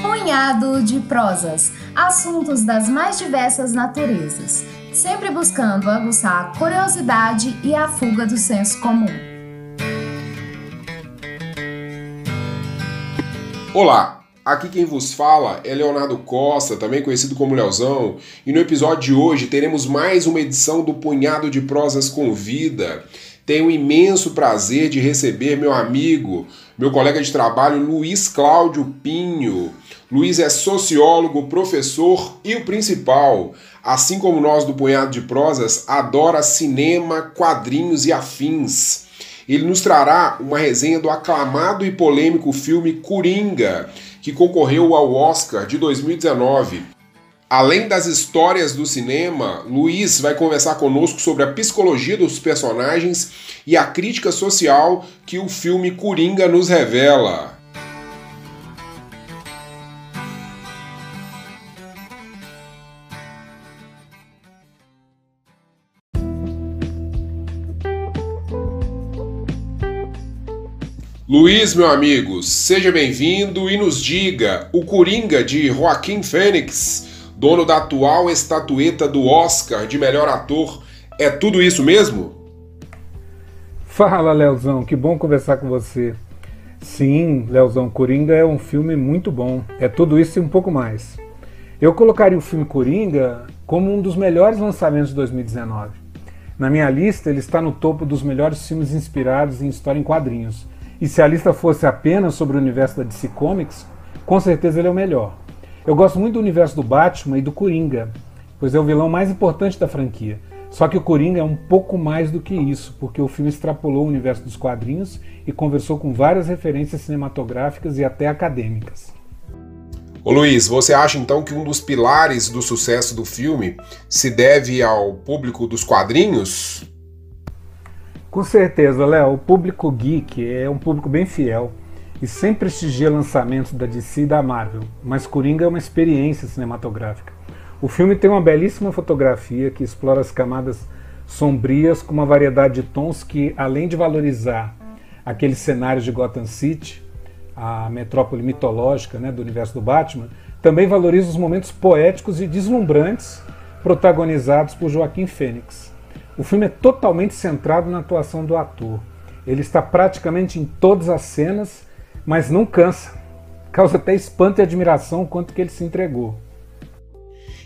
Punhado de prosas, assuntos das mais diversas naturezas, sempre buscando aguçar a curiosidade e a fuga do senso comum. Olá, Aqui quem vos fala é Leonardo Costa, também conhecido como Leozão, e no episódio de hoje teremos mais uma edição do Punhado de Prosas com Vida. Tenho o imenso prazer de receber meu amigo, meu colega de trabalho Luiz Cláudio Pinho. Luiz é sociólogo, professor e o principal, assim como nós do Punhado de Prosas, adora cinema, quadrinhos e afins. Ele nos trará uma resenha do aclamado e polêmico filme Coringa que concorreu ao Oscar de 2019. Além das histórias do cinema, Luiz vai conversar conosco sobre a psicologia dos personagens e a crítica social que o filme Coringa nos revela. Luiz, meu amigo, seja bem-vindo e nos diga: o Coringa de Joaquim Fênix, dono da atual estatueta do Oscar de melhor ator, é tudo isso mesmo? Fala, Leozão, que bom conversar com você. Sim, Leozão, Coringa é um filme muito bom. É tudo isso e um pouco mais. Eu colocaria o filme Coringa como um dos melhores lançamentos de 2019. Na minha lista, ele está no topo dos melhores filmes inspirados em história em quadrinhos e se a lista fosse apenas sobre o universo da DC Comics, com certeza ele é o melhor. Eu gosto muito do universo do Batman e do Coringa, pois é o vilão mais importante da franquia. Só que o Coringa é um pouco mais do que isso, porque o filme extrapolou o universo dos quadrinhos e conversou com várias referências cinematográficas e até acadêmicas. Ô Luiz, você acha então que um dos pilares do sucesso do filme se deve ao público dos quadrinhos? Com certeza, Léo, o público geek é um público bem fiel e sempre prestigia lançamentos da DC e da Marvel, mas Coringa é uma experiência cinematográfica. O filme tem uma belíssima fotografia que explora as camadas sombrias com uma variedade de tons que, além de valorizar aqueles cenários de Gotham City, a metrópole mitológica né, do universo do Batman, também valoriza os momentos poéticos e deslumbrantes protagonizados por Joaquim Fênix. O filme é totalmente centrado na atuação do ator. Ele está praticamente em todas as cenas, mas não cansa. Causa até espanto e admiração o quanto que ele se entregou.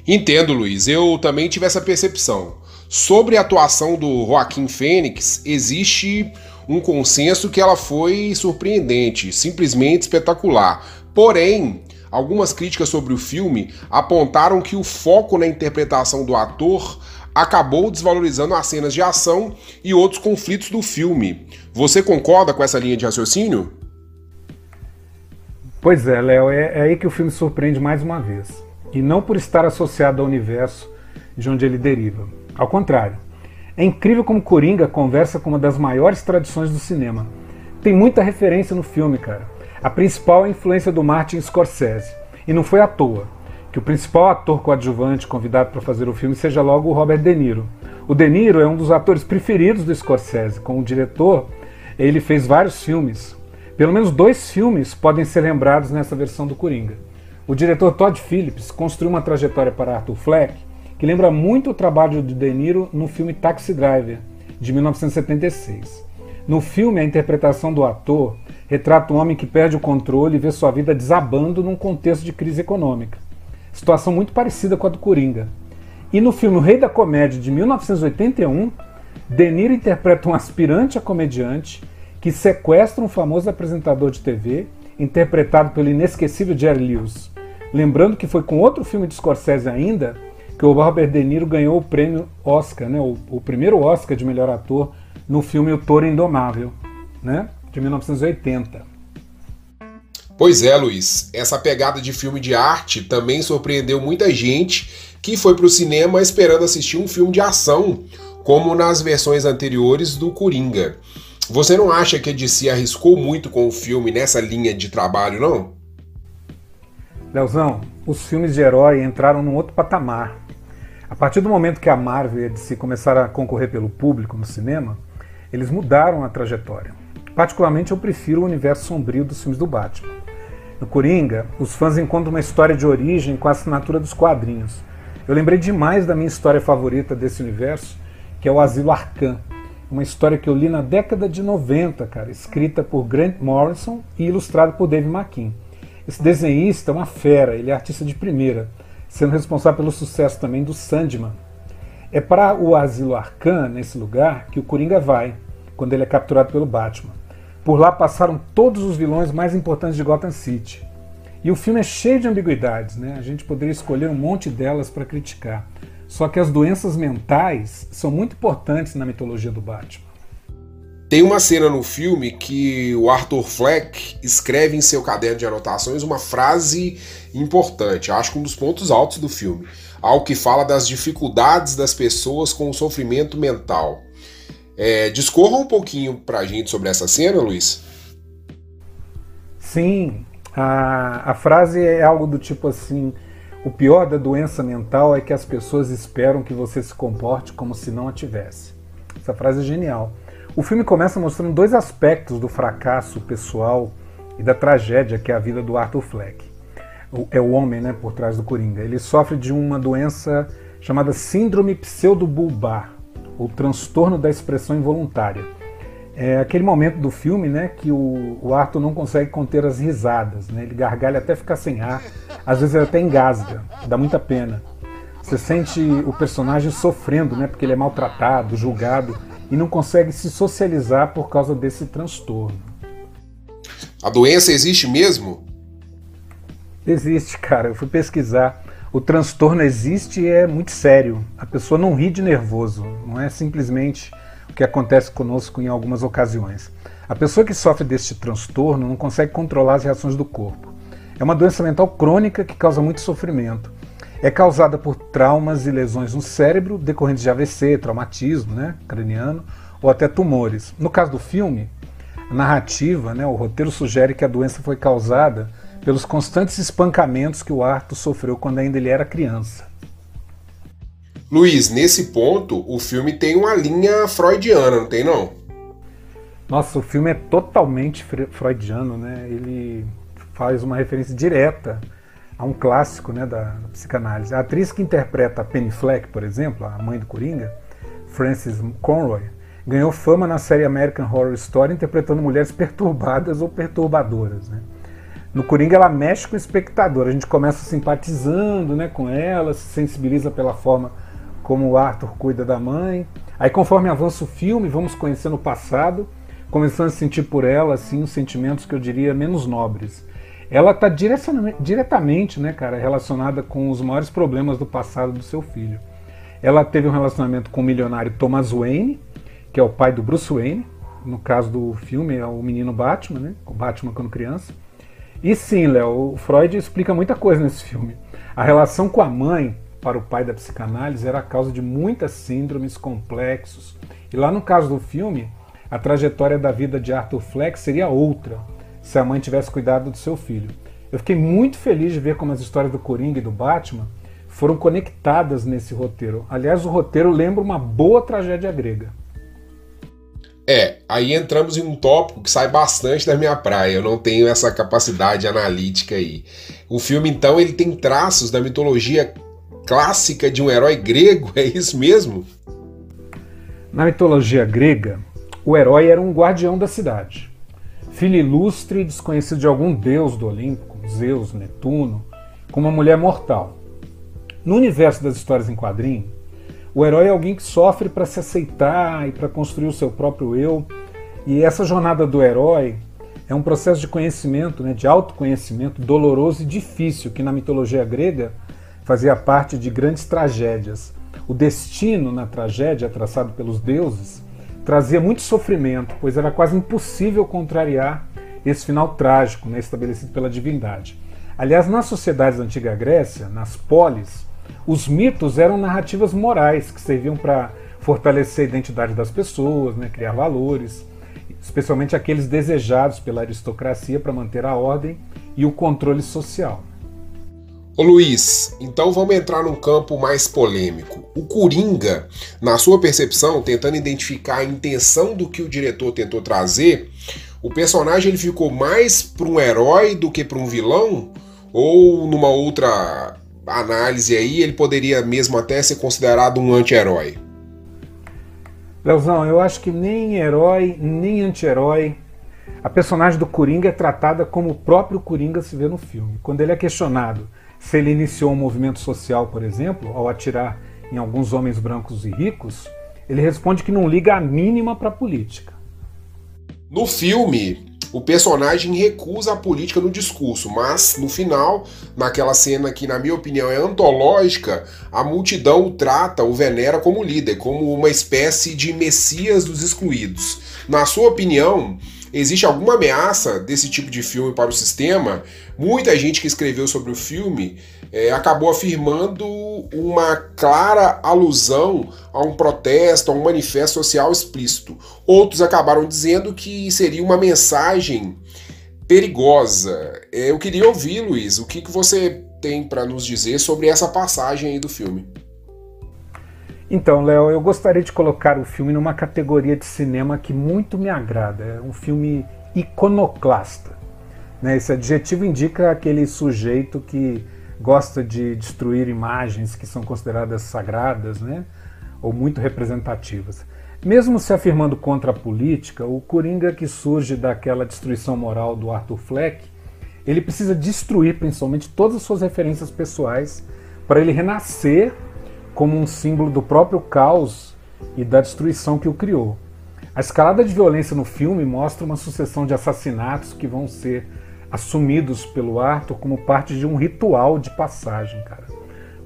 Entendo, Luiz. Eu também tive essa percepção. Sobre a atuação do Joaquim Fênix, existe um consenso que ela foi surpreendente, simplesmente espetacular. Porém, algumas críticas sobre o filme apontaram que o foco na interpretação do ator acabou desvalorizando as cenas de ação e outros conflitos do filme. Você concorda com essa linha de raciocínio? Pois é, Léo, é, é aí que o filme surpreende mais uma vez. E não por estar associado ao universo de onde ele deriva. Ao contrário, é incrível como Coringa conversa com uma das maiores tradições do cinema. Tem muita referência no filme, cara. A principal é a influência do Martin Scorsese. E não foi à toa que o principal ator coadjuvante convidado para fazer o filme seja logo o Robert De Niro. O De Niro é um dos atores preferidos do Scorsese. Como diretor, ele fez vários filmes. Pelo menos dois filmes podem ser lembrados nessa versão do Coringa. O diretor Todd Phillips construiu uma trajetória para Arthur Fleck que lembra muito o trabalho de De Niro no filme Taxi Driver, de 1976. No filme, a interpretação do ator retrata um homem que perde o controle e vê sua vida desabando num contexto de crise econômica. Situação muito parecida com a do Coringa. E no filme O Rei da Comédia de 1981, De Niro interpreta um aspirante a comediante que sequestra um famoso apresentador de TV, interpretado pelo inesquecível Jerry Lewis. Lembrando que foi com outro filme de Scorsese ainda que o Robert De Niro ganhou o prêmio Oscar, né, o, o primeiro Oscar de melhor ator no filme O Toro Indomável, né, de 1980. Pois é, Luiz, essa pegada de filme de arte também surpreendeu muita gente que foi para o cinema esperando assistir um filme de ação, como nas versões anteriores do Coringa. Você não acha que a DC arriscou muito com o filme nessa linha de trabalho, não? Leozão, os filmes de herói entraram num outro patamar. A partir do momento que a Marvel e a DC começaram a concorrer pelo público no cinema, eles mudaram a trajetória. Particularmente eu prefiro o universo sombrio dos filmes do Batman. No Coringa, os fãs encontram uma história de origem com a assinatura dos quadrinhos. Eu lembrei demais da minha história favorita desse universo, que é o Asilo Arkham. Uma história que eu li na década de 90, cara, escrita por Grant Morrison e ilustrada por Dave McKean. Esse desenhista é uma fera, ele é artista de primeira, sendo responsável pelo sucesso também do Sandman. É para o Asilo Arkham, nesse lugar, que o Coringa vai, quando ele é capturado pelo Batman. Por lá passaram todos os vilões mais importantes de Gotham City. E o filme é cheio de ambiguidades, né? A gente poderia escolher um monte delas para criticar. Só que as doenças mentais são muito importantes na mitologia do Batman. Tem uma cena no filme que o Arthur Fleck escreve em seu caderno de anotações uma frase importante, acho que um dos pontos altos do filme, algo que fala das dificuldades das pessoas com o sofrimento mental. É, discorra um pouquinho pra gente sobre essa cena, Luiz. Sim, a, a frase é algo do tipo assim: o pior da doença mental é que as pessoas esperam que você se comporte como se não a tivesse. Essa frase é genial. O filme começa mostrando dois aspectos do fracasso pessoal e da tragédia que é a vida do Arthur Fleck. É o homem né, por trás do Coringa. Ele sofre de uma doença chamada Síndrome Pseudobulbar, ou transtorno da expressão involuntária. É aquele momento do filme né, que o, o Arthur não consegue conter as risadas. Né? Ele gargalha até ficar sem ar, às vezes ele até engasga, dá muita pena. Você sente o personagem sofrendo, né, porque ele é maltratado, julgado e não consegue se socializar por causa desse transtorno. A doença existe mesmo? Existe, cara. Eu fui pesquisar. O transtorno existe e é muito sério. A pessoa não ri de nervoso, não é simplesmente que acontece conosco em algumas ocasiões. A pessoa que sofre deste transtorno não consegue controlar as reações do corpo. É uma doença mental crônica que causa muito sofrimento. É causada por traumas e lesões no cérebro decorrentes de AVC, traumatismo né, craniano ou até tumores. No caso do filme, a narrativa, né, o roteiro sugere que a doença foi causada pelos constantes espancamentos que o Arthur sofreu quando ainda ele era criança. Luiz, nesse ponto, o filme tem uma linha freudiana, não tem não? Nossa, o filme é totalmente freudiano, né? Ele faz uma referência direta a um clássico né, da, psicanálise. A atriz que interpreta a Penny Fleck, por exemplo, a mãe do Coringa, Frances Conroy, ganhou fama na série American Horror Story interpretando mulheres perturbadas ou perturbadoras. Né? No Coringa ela mexe com o espectador, a gente começa simpatizando né, com ela, se sensibiliza pela forma como o Arthur cuida da mãe. Aí conforme avança o filme, vamos conhecendo o passado, começando a sentir por ela assim os sentimentos que eu diria menos nobres ela está diretamente, né, cara, relacionada com os maiores problemas do passado do seu filho. Ela teve um relacionamento com o milionário Thomas Wayne, que é o pai do Bruce Wayne, no caso do filme é o menino Batman, né, o Batman quando criança. E sim, Léo, o Freud explica muita coisa nesse filme. A relação com a mãe para o pai da psicanálise era a causa de muitas síndromes complexos. E lá no caso do filme, a trajetória da vida de Arthur Fleck seria outra se a mãe tivesse cuidado do seu filho. Eu fiquei muito feliz de ver como as histórias do Coringa e do Batman foram conectadas nesse roteiro. Aliás, o roteiro lembra uma boa tragédia grega. É, aí entramos em um tópico que sai bastante da minha praia. Eu não tenho essa capacidade analítica aí. O filme, então, ele tem traços da mitologia clássica de um herói grego, é isso mesmo? Na mitologia grega, o herói era um guardião da cidade filho ilustre e desconhecido de algum deus do Olimpo, Zeus, Netuno, com uma mulher mortal. No universo das histórias em quadrinho, o herói é alguém que sofre para se aceitar e para construir o seu próprio eu. E essa jornada do herói é um processo de conhecimento, né, de autoconhecimento doloroso e difícil, que na mitologia grega fazia parte de grandes tragédias. O destino na tragédia, traçado pelos deuses, trazia muito sofrimento, pois era quase impossível contrariar esse final trágico né, estabelecido pela divindade. Aliás, nas sociedades da antiga Grécia, nas polis, os mitos eram narrativas morais que serviam para fortalecer a identidade das pessoas, né, criar valores, especialmente aqueles desejados pela aristocracia para manter a ordem e o controle social. Ô Luiz, então vamos entrar num campo mais polêmico. O Coringa, na sua percepção, tentando identificar a intenção do que o diretor tentou trazer, o personagem ele ficou mais para um herói do que para um vilão? Ou numa outra análise aí, ele poderia mesmo até ser considerado um anti-herói? Leozão, eu acho que nem herói, nem anti-herói. A personagem do Coringa é tratada como o próprio Coringa se vê no filme. Quando ele é questionado se ele iniciou um movimento social, por exemplo, ao atirar em alguns homens brancos e ricos, ele responde que não liga a mínima para a política. No filme, o personagem recusa a política no discurso, mas no final, naquela cena que, na minha opinião, é antológica, a multidão o trata, o venera como líder, como uma espécie de messias dos excluídos. Na sua opinião, Existe alguma ameaça desse tipo de filme para o sistema? Muita gente que escreveu sobre o filme é, acabou afirmando uma clara alusão a um protesto, a um manifesto social explícito. Outros acabaram dizendo que seria uma mensagem perigosa. É, eu queria ouvir, Luiz, o que, que você tem para nos dizer sobre essa passagem aí do filme? Então, Léo, eu gostaria de colocar o filme numa categoria de cinema que muito me agrada. É um filme iconoclasta. Né? Esse adjetivo indica aquele sujeito que gosta de destruir imagens que são consideradas sagradas, né? ou muito representativas. Mesmo se afirmando contra a política, o Coringa que surge daquela destruição moral do Arthur Fleck, ele precisa destruir principalmente todas as suas referências pessoais para ele renascer como um símbolo do próprio caos e da destruição que o criou. A escalada de violência no filme mostra uma sucessão de assassinatos que vão ser assumidos pelo Arthur como parte de um ritual de passagem, cara,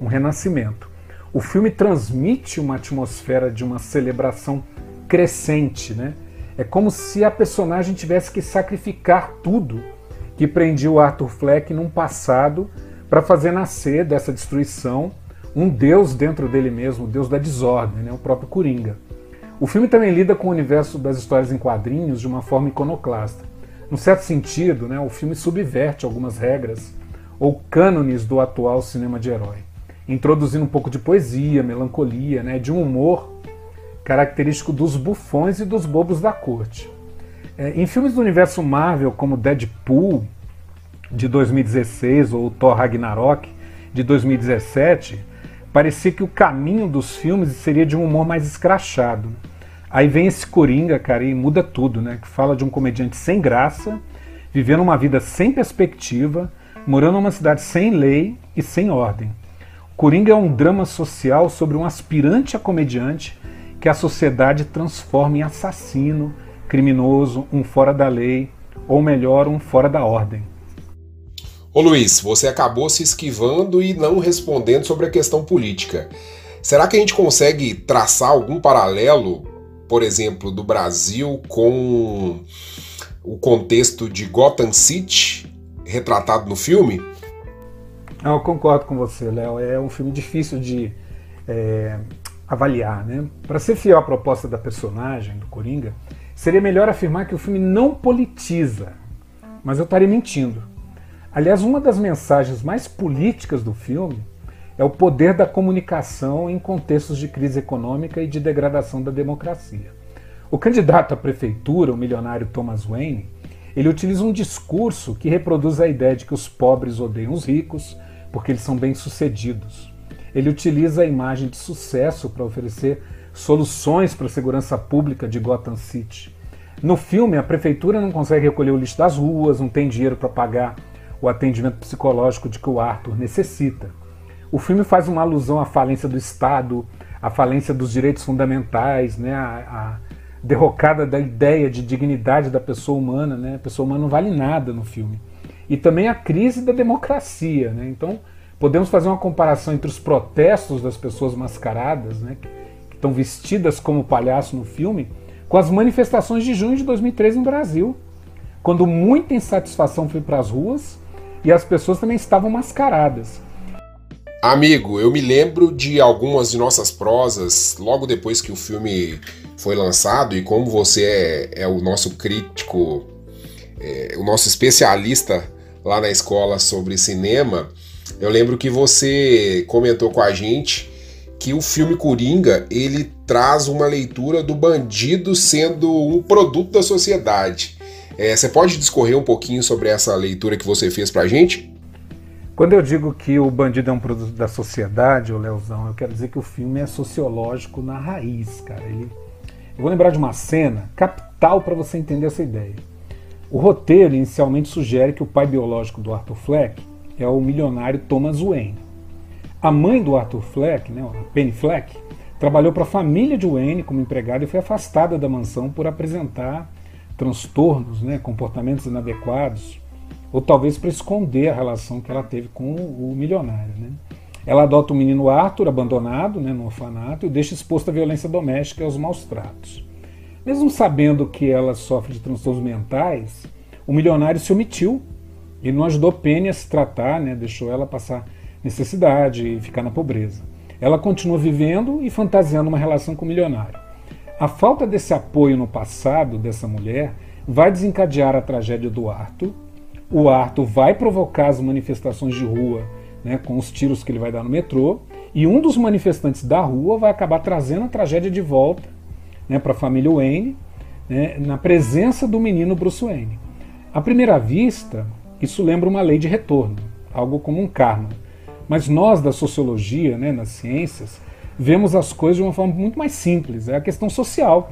um renascimento. O filme transmite uma atmosfera de uma celebração crescente, né? É como se a personagem tivesse que sacrificar tudo que prendia o Arthur Fleck num passado para fazer nascer dessa destruição um deus dentro dele mesmo, o deus da desordem, né? o próprio Coringa. O filme também lida com o universo das histórias em quadrinhos de uma forma iconoclasta. Num certo sentido, né, o filme subverte algumas regras ou cânones do atual cinema de herói, introduzindo um pouco de poesia, melancolia, né, de um humor característico dos bufões e dos bobos da corte. É, em filmes do universo Marvel, como Deadpool, de 2016, ou Thor Ragnarok, de 2017, parecia que o caminho dos filmes seria de um humor mais escrachado. Aí vem esse Coringa, cara, e muda tudo, né? Que fala de um comediante sem graça, vivendo uma vida sem perspectiva, morando numa cidade sem lei e sem ordem. Coringa é um drama social sobre um aspirante a comediante que a sociedade transforma em assassino, criminoso, um fora da lei, ou melhor, um fora da ordem. Ô Luiz, você acabou se esquivando e não respondendo sobre a questão política. Será que a gente consegue traçar algum paralelo, por exemplo, do Brasil com o contexto de Gotham City retratado no filme? Eu concordo com você, Léo. É um filme difícil de é, avaliar, né? Para ser fiel à proposta da personagem, do Coringa, seria melhor afirmar que o filme não politiza, mas eu estaria mentindo. Aliás, uma das mensagens mais políticas do filme é o poder da comunicação em contextos de crise econômica e de degradação da democracia. O candidato à prefeitura, o milionário Thomas Wayne, ele utiliza um discurso que reproduz a ideia de que os pobres odeiam os ricos porque eles são bem-sucedidos. Ele utiliza a imagem de sucesso para oferecer soluções para a segurança pública de Gotham City. No filme, a prefeitura não consegue recolher o lixo das ruas, não tem dinheiro para pagar o atendimento psicológico de que o Arthur necessita. O filme faz uma alusão à falência do Estado, à falência dos direitos fundamentais, né, à, à derrocada da ideia de dignidade da pessoa humana. Né? A pessoa humana não vale nada no filme. E também a crise da democracia. Né? Então, podemos fazer uma comparação entre os protestos das pessoas mascaradas, né, que estão vestidas como palhaço no filme, com as manifestações de junho de 2013 no Brasil, quando muita insatisfação foi para as ruas e as pessoas também estavam mascaradas. Amigo, eu me lembro de algumas de nossas prosas logo depois que o filme foi lançado, e como você é, é o nosso crítico, é, o nosso especialista lá na escola sobre cinema, Eu lembro que você comentou com a gente que o filme Coringa ele traz uma leitura do bandido sendo um produto da sociedade. É, você pode discorrer um pouquinho sobre essa leitura que você fez pra gente? Quando eu digo que o bandido é um produto da sociedade, o Leozão, eu quero dizer que o filme é sociológico na raiz, cara. Ele... Eu vou lembrar de uma cena capital para você entender essa ideia. O roteiro inicialmente sugere que o pai biológico do Arthur Fleck é o milionário Thomas Wayne. A mãe do Arthur Fleck, né, a Penny Fleck, trabalhou para a família de Wayne como empregada e foi afastada da mansão por apresentar transtornos, né, comportamentos inadequados, ou talvez para esconder a relação que ela teve com o milionário. Né. Ela adota o menino Arthur, abandonado né, no orfanato, e deixa exposto à violência doméstica e aos maus tratos. Mesmo sabendo que ela sofre de transtornos mentais, o milionário se omitiu e não ajudou Penny a se tratar, né, deixou ela passar necessidade e ficar na pobreza. Ela continua vivendo e fantasiando uma relação com o milionário. A falta desse apoio no passado dessa mulher vai desencadear a tragédia do Arthur. O Arthur vai provocar as manifestações de rua né, com os tiros que ele vai dar no metrô. E um dos manifestantes da rua vai acabar trazendo a tragédia de volta né, para a família Wayne, né, na presença do menino Bruce Wayne. À primeira vista, isso lembra uma lei de retorno, algo como um karma. Mas nós da sociologia, né, nas ciências, vemos as coisas de uma forma muito mais simples. É a questão social.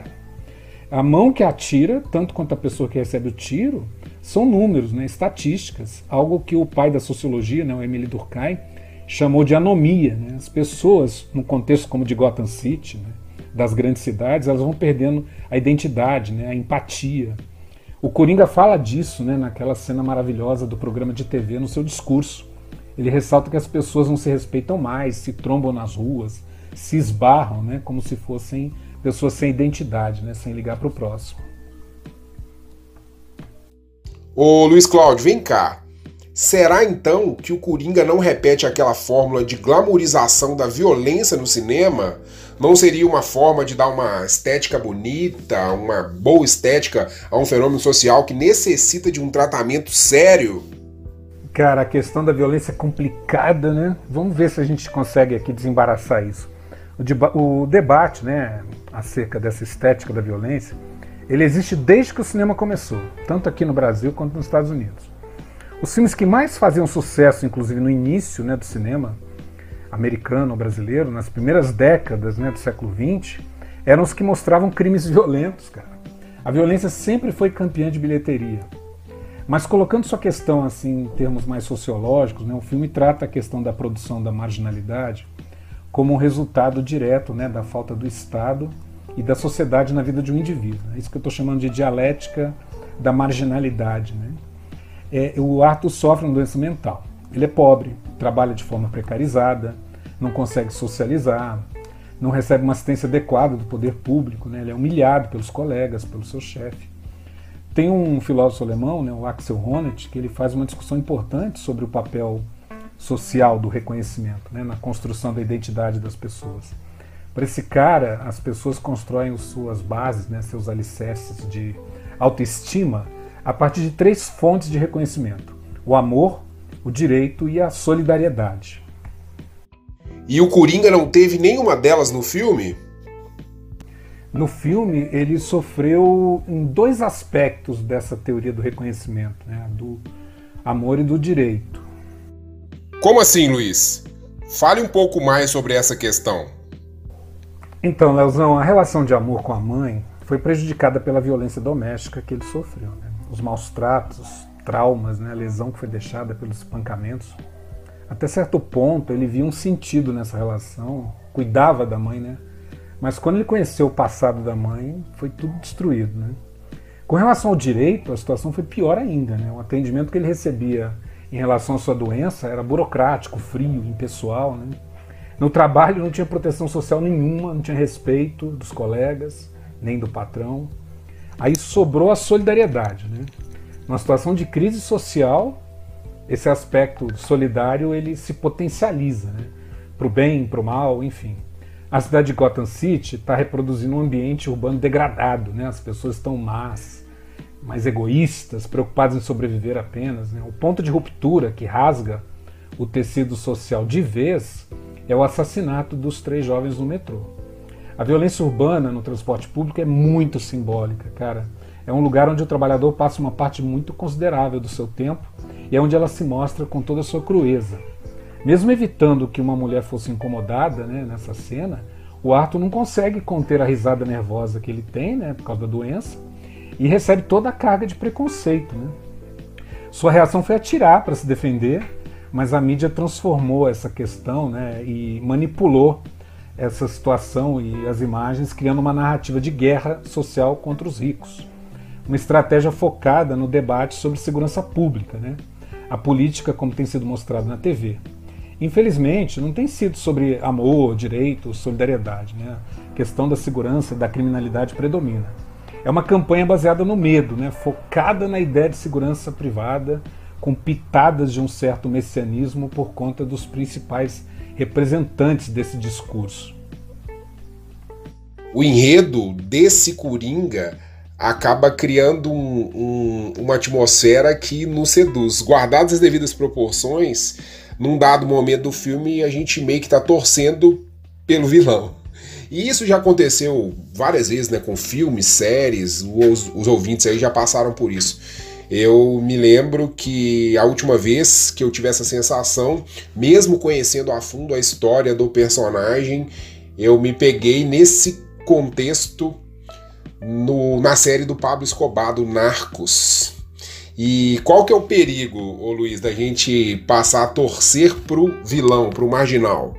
A mão que atira, tanto quanto a pessoa que recebe o tiro, são números, né, estatísticas. Algo que o pai da sociologia, né, o Emile Durkheim, chamou de anomia. Né? As pessoas, num contexto como de Gotham City, né, das grandes cidades, elas vão perdendo a identidade, né, a empatia. O Coringa fala disso né, naquela cena maravilhosa do programa de TV no seu discurso. Ele ressalta que as pessoas não se respeitam mais, se trombam nas ruas, se esbarram, né, como se fossem pessoas sem identidade, né, sem ligar para o próximo. Ô Luiz Cláudio, vem cá. Será então que o Coringa não repete aquela fórmula de glamorização da violência no cinema? Não seria uma forma de dar uma estética bonita, uma boa estética a um fenômeno social que necessita de um tratamento sério? Cara, a questão da violência é complicada, né? Vamos ver se a gente consegue aqui desembaraçar isso. O, deba o debate né, acerca dessa estética da violência, ele existe desde que o cinema começou, tanto aqui no Brasil quanto nos Estados Unidos. Os filmes que mais faziam sucesso, inclusive no início né, do cinema americano ou brasileiro, nas primeiras décadas né, do século XX, eram os que mostravam crimes violentos, cara. A violência sempre foi campeã de bilheteria. Mas colocando sua questão assim em termos mais sociológicos, né, o filme trata a questão da produção da marginalidade como um resultado direto né, da falta do Estado e da sociedade na vida de um indivíduo. É isso que eu estou chamando de dialética da marginalidade. Né? É, o Arthur sofre uma doença mental. Ele é pobre, trabalha de forma precarizada, não consegue socializar, não recebe uma assistência adequada do poder público, né? ele é humilhado pelos colegas, pelo seu chefe. Tem um filósofo alemão, né, o Axel Honneth, que ele faz uma discussão importante sobre o papel social do reconhecimento, né, na construção da identidade das pessoas. Para esse cara, as pessoas constroem suas bases, né, seus alicerces de autoestima a partir de três fontes de reconhecimento: o amor, o direito e a solidariedade. E o Coringa não teve nenhuma delas no filme? No filme, ele sofreu em dois aspectos dessa teoria do reconhecimento, né, do amor e do direito. Como assim, Luiz? Fale um pouco mais sobre essa questão. Então, Leozão, a relação de amor com a mãe foi prejudicada pela violência doméstica que ele sofreu. Né? Os maus tratos, traumas, né? a lesão que foi deixada pelos espancamentos. Até certo ponto, ele via um sentido nessa relação, cuidava da mãe, né? Mas quando ele conheceu o passado da mãe, foi tudo destruído, né? Com relação ao direito, a situação foi pior ainda, né? O atendimento que ele recebia em relação à sua doença era burocrático, frio, impessoal. Né? No trabalho não tinha proteção social nenhuma, não tinha respeito dos colegas, nem do patrão. Aí sobrou a solidariedade. Né? Numa situação de crise social, esse aspecto solidário ele se potencializa, né? para o bem, para o mal, enfim. A cidade de Gotham City está reproduzindo um ambiente urbano degradado, né? as pessoas estão más, mais egoístas, preocupados em sobreviver apenas. Né? O ponto de ruptura que rasga o tecido social de vez é o assassinato dos três jovens no metrô. A violência urbana no transporte público é muito simbólica, cara. É um lugar onde o trabalhador passa uma parte muito considerável do seu tempo e é onde ela se mostra com toda a sua crueza. Mesmo evitando que uma mulher fosse incomodada né, nessa cena, o Arthur não consegue conter a risada nervosa que ele tem, né, por causa da doença, e recebe toda a carga de preconceito. Né? Sua reação foi atirar para se defender, mas a mídia transformou essa questão né, e manipulou essa situação e as imagens, criando uma narrativa de guerra social contra os ricos. Uma estratégia focada no debate sobre segurança pública, né? a política como tem sido mostrado na TV. Infelizmente, não tem sido sobre amor, direito, solidariedade. Né? A questão da segurança e da criminalidade predomina. É uma campanha baseada no medo, né? focada na ideia de segurança privada, com pitadas de um certo messianismo por conta dos principais representantes desse discurso. O enredo desse Coringa acaba criando um, um, uma atmosfera que nos seduz. Guardadas as devidas proporções, num dado momento do filme, a gente meio que está torcendo pelo vilão. E isso já aconteceu várias vezes, né, com filmes, séries, os, os ouvintes aí já passaram por isso. Eu me lembro que a última vez que eu tive essa sensação, mesmo conhecendo a fundo a história do personagem, eu me peguei nesse contexto no, na série do Pablo Escobar, do Narcos. E qual que é o perigo, ô Luiz, da gente passar a torcer pro vilão, pro marginal?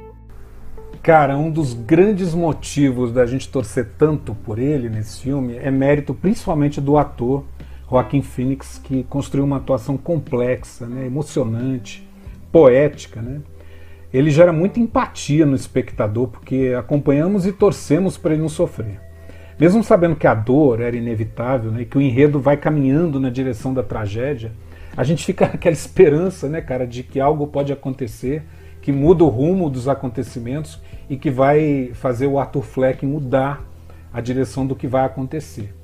Cara, um dos grandes motivos da gente torcer tanto por ele nesse filme é mérito principalmente do ator Joaquim Phoenix, que construiu uma atuação complexa, né, emocionante, poética. Né? Ele gera muita empatia no espectador, porque acompanhamos e torcemos para ele não sofrer. Mesmo sabendo que a dor era inevitável né, e que o enredo vai caminhando na direção da tragédia, a gente fica com aquela esperança, né, cara, de que algo pode acontecer que muda o rumo dos acontecimentos e que vai fazer o Arthur Fleck mudar a direção do que vai acontecer.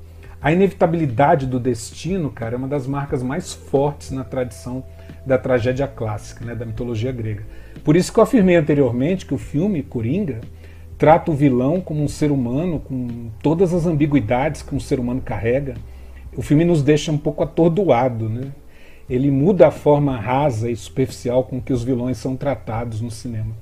A inevitabilidade do destino, cara, é uma das marcas mais fortes na tradição da tragédia clássica, né, da mitologia grega. Por isso que eu afirmei anteriormente que o filme Coringa trata o vilão como um ser humano, com todas as ambiguidades que um ser humano carrega. O filme nos deixa um pouco atordoado, né? Ele muda a forma rasa e superficial com que os vilões são tratados no cinema.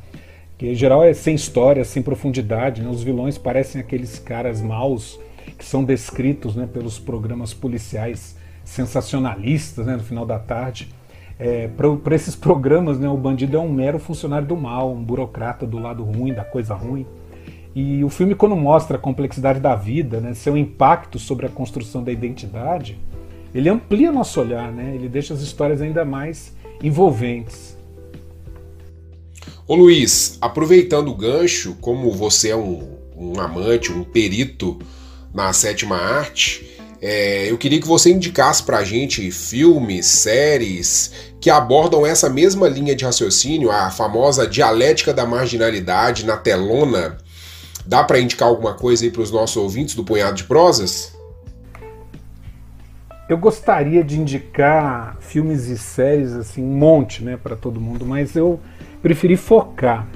Que em geral é sem história, sem profundidade, né? Os vilões parecem aqueles caras maus que são descritos né, pelos programas policiais sensacionalistas né, no final da tarde. É, Para esses programas, né, o bandido é um mero funcionário do mal, um burocrata do lado ruim, da coisa ruim. E o filme, quando mostra a complexidade da vida, né, seu impacto sobre a construção da identidade, ele amplia nosso olhar, né, ele deixa as histórias ainda mais envolventes. Ô Luiz, aproveitando o gancho, como você é um, um amante, um perito na sétima arte, é, eu queria que você indicasse para a gente filmes, séries que abordam essa mesma linha de raciocínio, a famosa dialética da marginalidade na telona. Dá para indicar alguma coisa aí para os nossos ouvintes do Punhado de Prosas? Eu gostaria de indicar filmes e séries assim, um monte, né, para todo mundo, mas eu preferi focar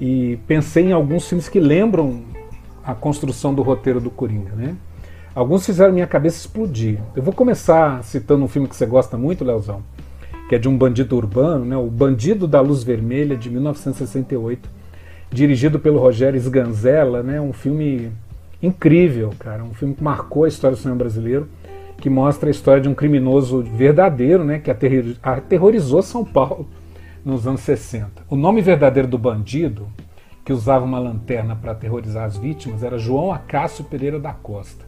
e pensei em alguns filmes que lembram a construção do roteiro do Coringa, né? Alguns fizeram minha cabeça explodir. Eu vou começar citando um filme que você gosta muito, Leozão, que é de um bandido urbano, né? O Bandido da Luz Vermelha, de 1968, dirigido pelo Rogério Sganzella, né? Um filme incrível, cara. Um filme que marcou a história do cinema brasileiro, que mostra a história de um criminoso verdadeiro, né? Que aterrorizou São Paulo nos anos 60. O nome verdadeiro do bandido que usava uma lanterna para aterrorizar as vítimas era João Acácio Pereira da Costa.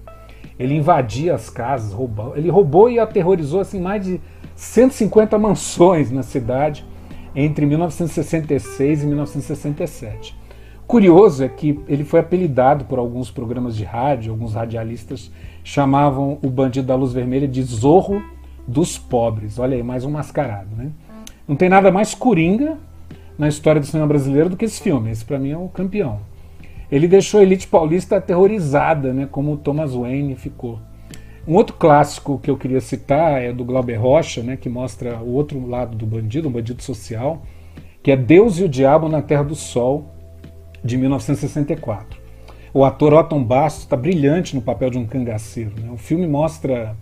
Ele invadia as casas, roubou, ele roubou e aterrorizou assim, mais de 150 mansões na cidade entre 1966 e 1967. Curioso é que ele foi apelidado por alguns programas de rádio, alguns radialistas chamavam o bandido da luz vermelha de Zorro dos pobres. Olha aí, mais um mascarado, né? Não tem nada mais coringa na história do cinema brasileiro do que esse filme. Esse para mim é o campeão. Ele deixou a elite paulista aterrorizada, né, como o Thomas Wayne ficou. Um outro clássico que eu queria citar é do Glauber Rocha, né, que mostra o outro lado do bandido, um bandido social, que é Deus e o Diabo na Terra do Sol, de 1964. O ator Otton Bastos está brilhante no papel de um cangaceiro. Né? O filme mostra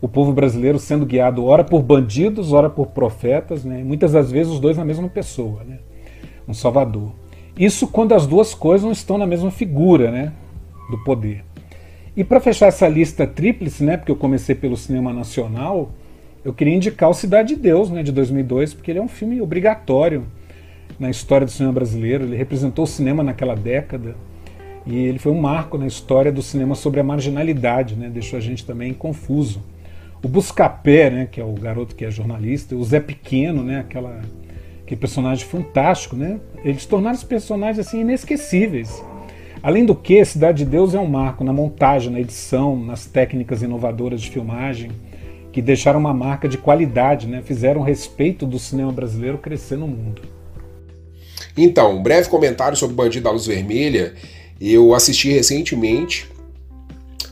o povo brasileiro sendo guiado ora por bandidos, ora por profetas, né? muitas das vezes os dois na mesma pessoa, né? um salvador. Isso quando as duas coisas não estão na mesma figura né? do poder. E para fechar essa lista tríplice, né, porque eu comecei pelo cinema nacional, eu queria indicar o Cidade de Deus, né, de 2002, porque ele é um filme obrigatório na história do cinema brasileiro. Ele representou o cinema naquela década e ele foi um marco na história do cinema sobre a marginalidade, né, deixou a gente também confuso. O Buscapé, né, que é o garoto que é jornalista, o Zé Pequeno, né, aquela, aquele personagem fantástico, né, eles tornaram os personagens assim inesquecíveis. Além do que, Cidade de Deus é um marco na montagem, na edição, nas técnicas inovadoras de filmagem, que deixaram uma marca de qualidade, né? fizeram o respeito do cinema brasileiro crescer no mundo. Então, um breve comentário sobre Bandido da Luz Vermelha. Eu assisti recentemente.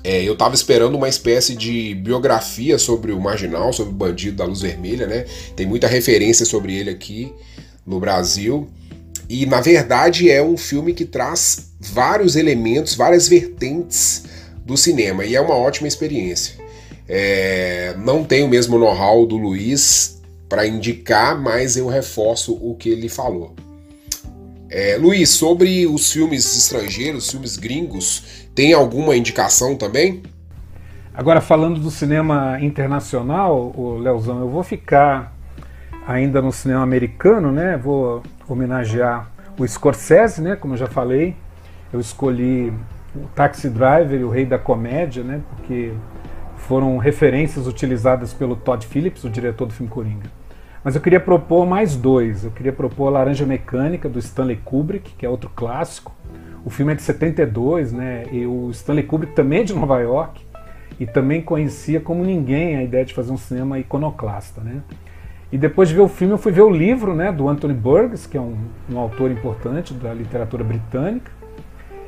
É, eu estava esperando uma espécie de biografia sobre o Marginal, sobre o Bandido da Luz Vermelha, né? Tem muita referência sobre ele aqui no Brasil. E na verdade é um filme que traz vários elementos, várias vertentes do cinema e é uma ótima experiência. É, não tenho o mesmo know-how do Luiz para indicar, mas eu reforço o que ele falou. É, Luiz, sobre os filmes estrangeiros, filmes gringos, tem alguma indicação também? Agora, falando do cinema internacional, Leozão, eu vou ficar ainda no cinema americano, né? Vou homenagear o Scorsese, né? Como eu já falei, eu escolhi o Taxi Driver e o Rei da Comédia, né? Porque foram referências utilizadas pelo Todd Phillips, o diretor do filme Coringa. Mas eu queria propor mais dois. Eu queria propor a Laranja Mecânica do Stanley Kubrick, que é outro clássico. O filme é de 72, né? E o Stanley Kubrick também é de Nova York e também conhecia como ninguém a ideia de fazer um cinema iconoclasta, né? E depois de ver o filme, eu fui ver o livro né, do Anthony Burgess, que é um, um autor importante da literatura britânica.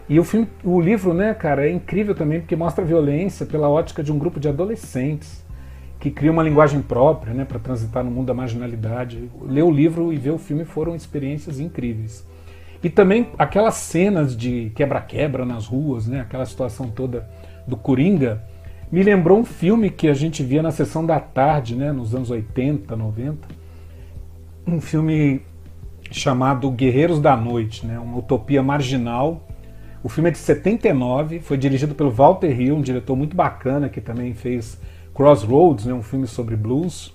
E o, filme, o livro, né, cara, é incrível também porque mostra a violência pela ótica de um grupo de adolescentes que cria uma linguagem própria né, para transitar no mundo da marginalidade. Ler o livro e ver o filme foram experiências incríveis. E também aquelas cenas de quebra-quebra nas ruas, né, aquela situação toda do Coringa, me lembrou um filme que a gente via na sessão da tarde, né, nos anos 80, 90. Um filme chamado Guerreiros da Noite, né, uma utopia marginal. O filme é de 79, foi dirigido pelo Walter Hill, um diretor muito bacana que também fez Crossroads, né, um filme sobre blues.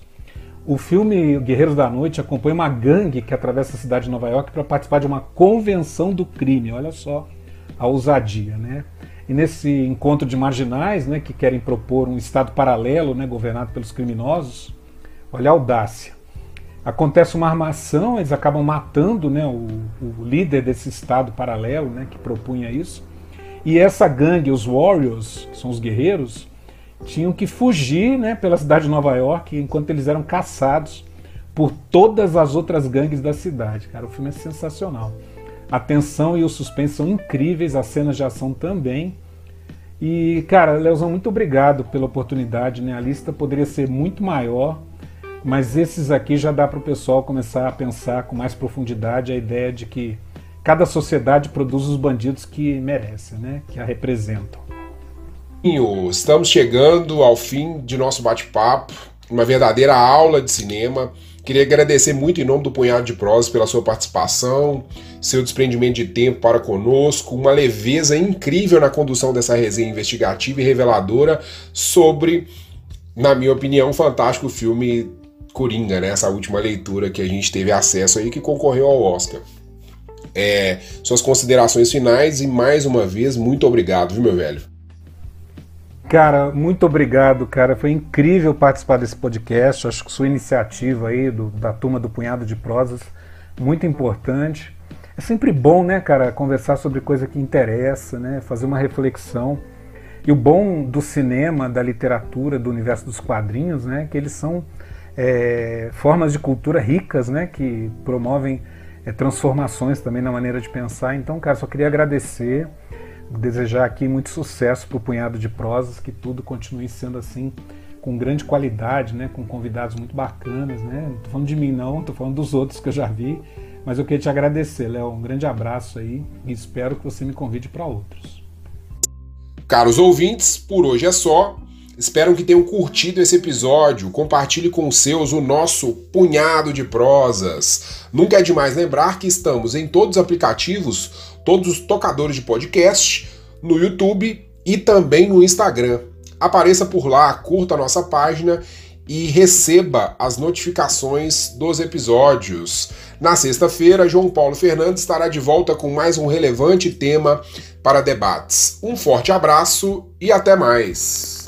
O filme Guerreiros da Noite acompanha uma gangue que atravessa a cidade de Nova York para participar de uma convenção do crime. Olha só a ousadia, né? E nesse encontro de marginais, né, que querem propor um Estado paralelo, né, governado pelos criminosos, olha a audácia. Acontece uma armação, eles acabam matando né, o, o líder desse Estado paralelo, né, que propunha isso. E essa gangue, os Warriors, são os guerreiros, tinham que fugir né, pela cidade de Nova York enquanto eles eram caçados por todas as outras gangues da cidade. Cara, o filme é sensacional. A tensão e o suspense são incríveis, as cenas de ação também. E, cara, Leozão, muito obrigado pela oportunidade. Né? A lista poderia ser muito maior, mas esses aqui já dá para o pessoal começar a pensar com mais profundidade a ideia de que cada sociedade produz os bandidos que merece, né? que a representam. Estamos chegando ao fim de nosso bate-papo, uma verdadeira aula de cinema. Queria agradecer muito em nome do Punhado de Prosas pela sua participação, seu desprendimento de tempo para conosco, uma leveza incrível na condução dessa resenha investigativa e reveladora sobre, na minha opinião, um fantástico filme Coringa, né? Essa última leitura que a gente teve acesso aí que concorreu ao Oscar. É, suas considerações finais e mais uma vez, muito obrigado, viu, meu velho? Cara, muito obrigado, cara. Foi incrível participar desse podcast. Acho que sua iniciativa aí do, da turma do Punhado de Prosas muito importante. É sempre bom, né, cara, conversar sobre coisa que interessa, né, fazer uma reflexão. E o bom do cinema, da literatura, do universo dos quadrinhos, né, que eles são é, formas de cultura ricas, né, que promovem é, transformações também na maneira de pensar. Então, cara, só queria agradecer desejar aqui muito sucesso para o Punhado de Prosas, que tudo continue sendo assim, com grande qualidade, né, com convidados muito bacanas. Né? Não estou falando de mim, não, estou falando dos outros que eu já vi. Mas eu queria te agradecer, Léo. Um grande abraço aí e espero que você me convide para outros. Caros ouvintes, por hoje é só. Espero que tenham curtido esse episódio. Compartilhe com os seus o nosso punhado de prosas. Nunca é demais lembrar que estamos em todos os aplicativos, todos os tocadores de podcast, no YouTube e também no Instagram. Apareça por lá, curta a nossa página e receba as notificações dos episódios. Na sexta-feira, João Paulo Fernandes estará de volta com mais um relevante tema para debates. Um forte abraço e até mais!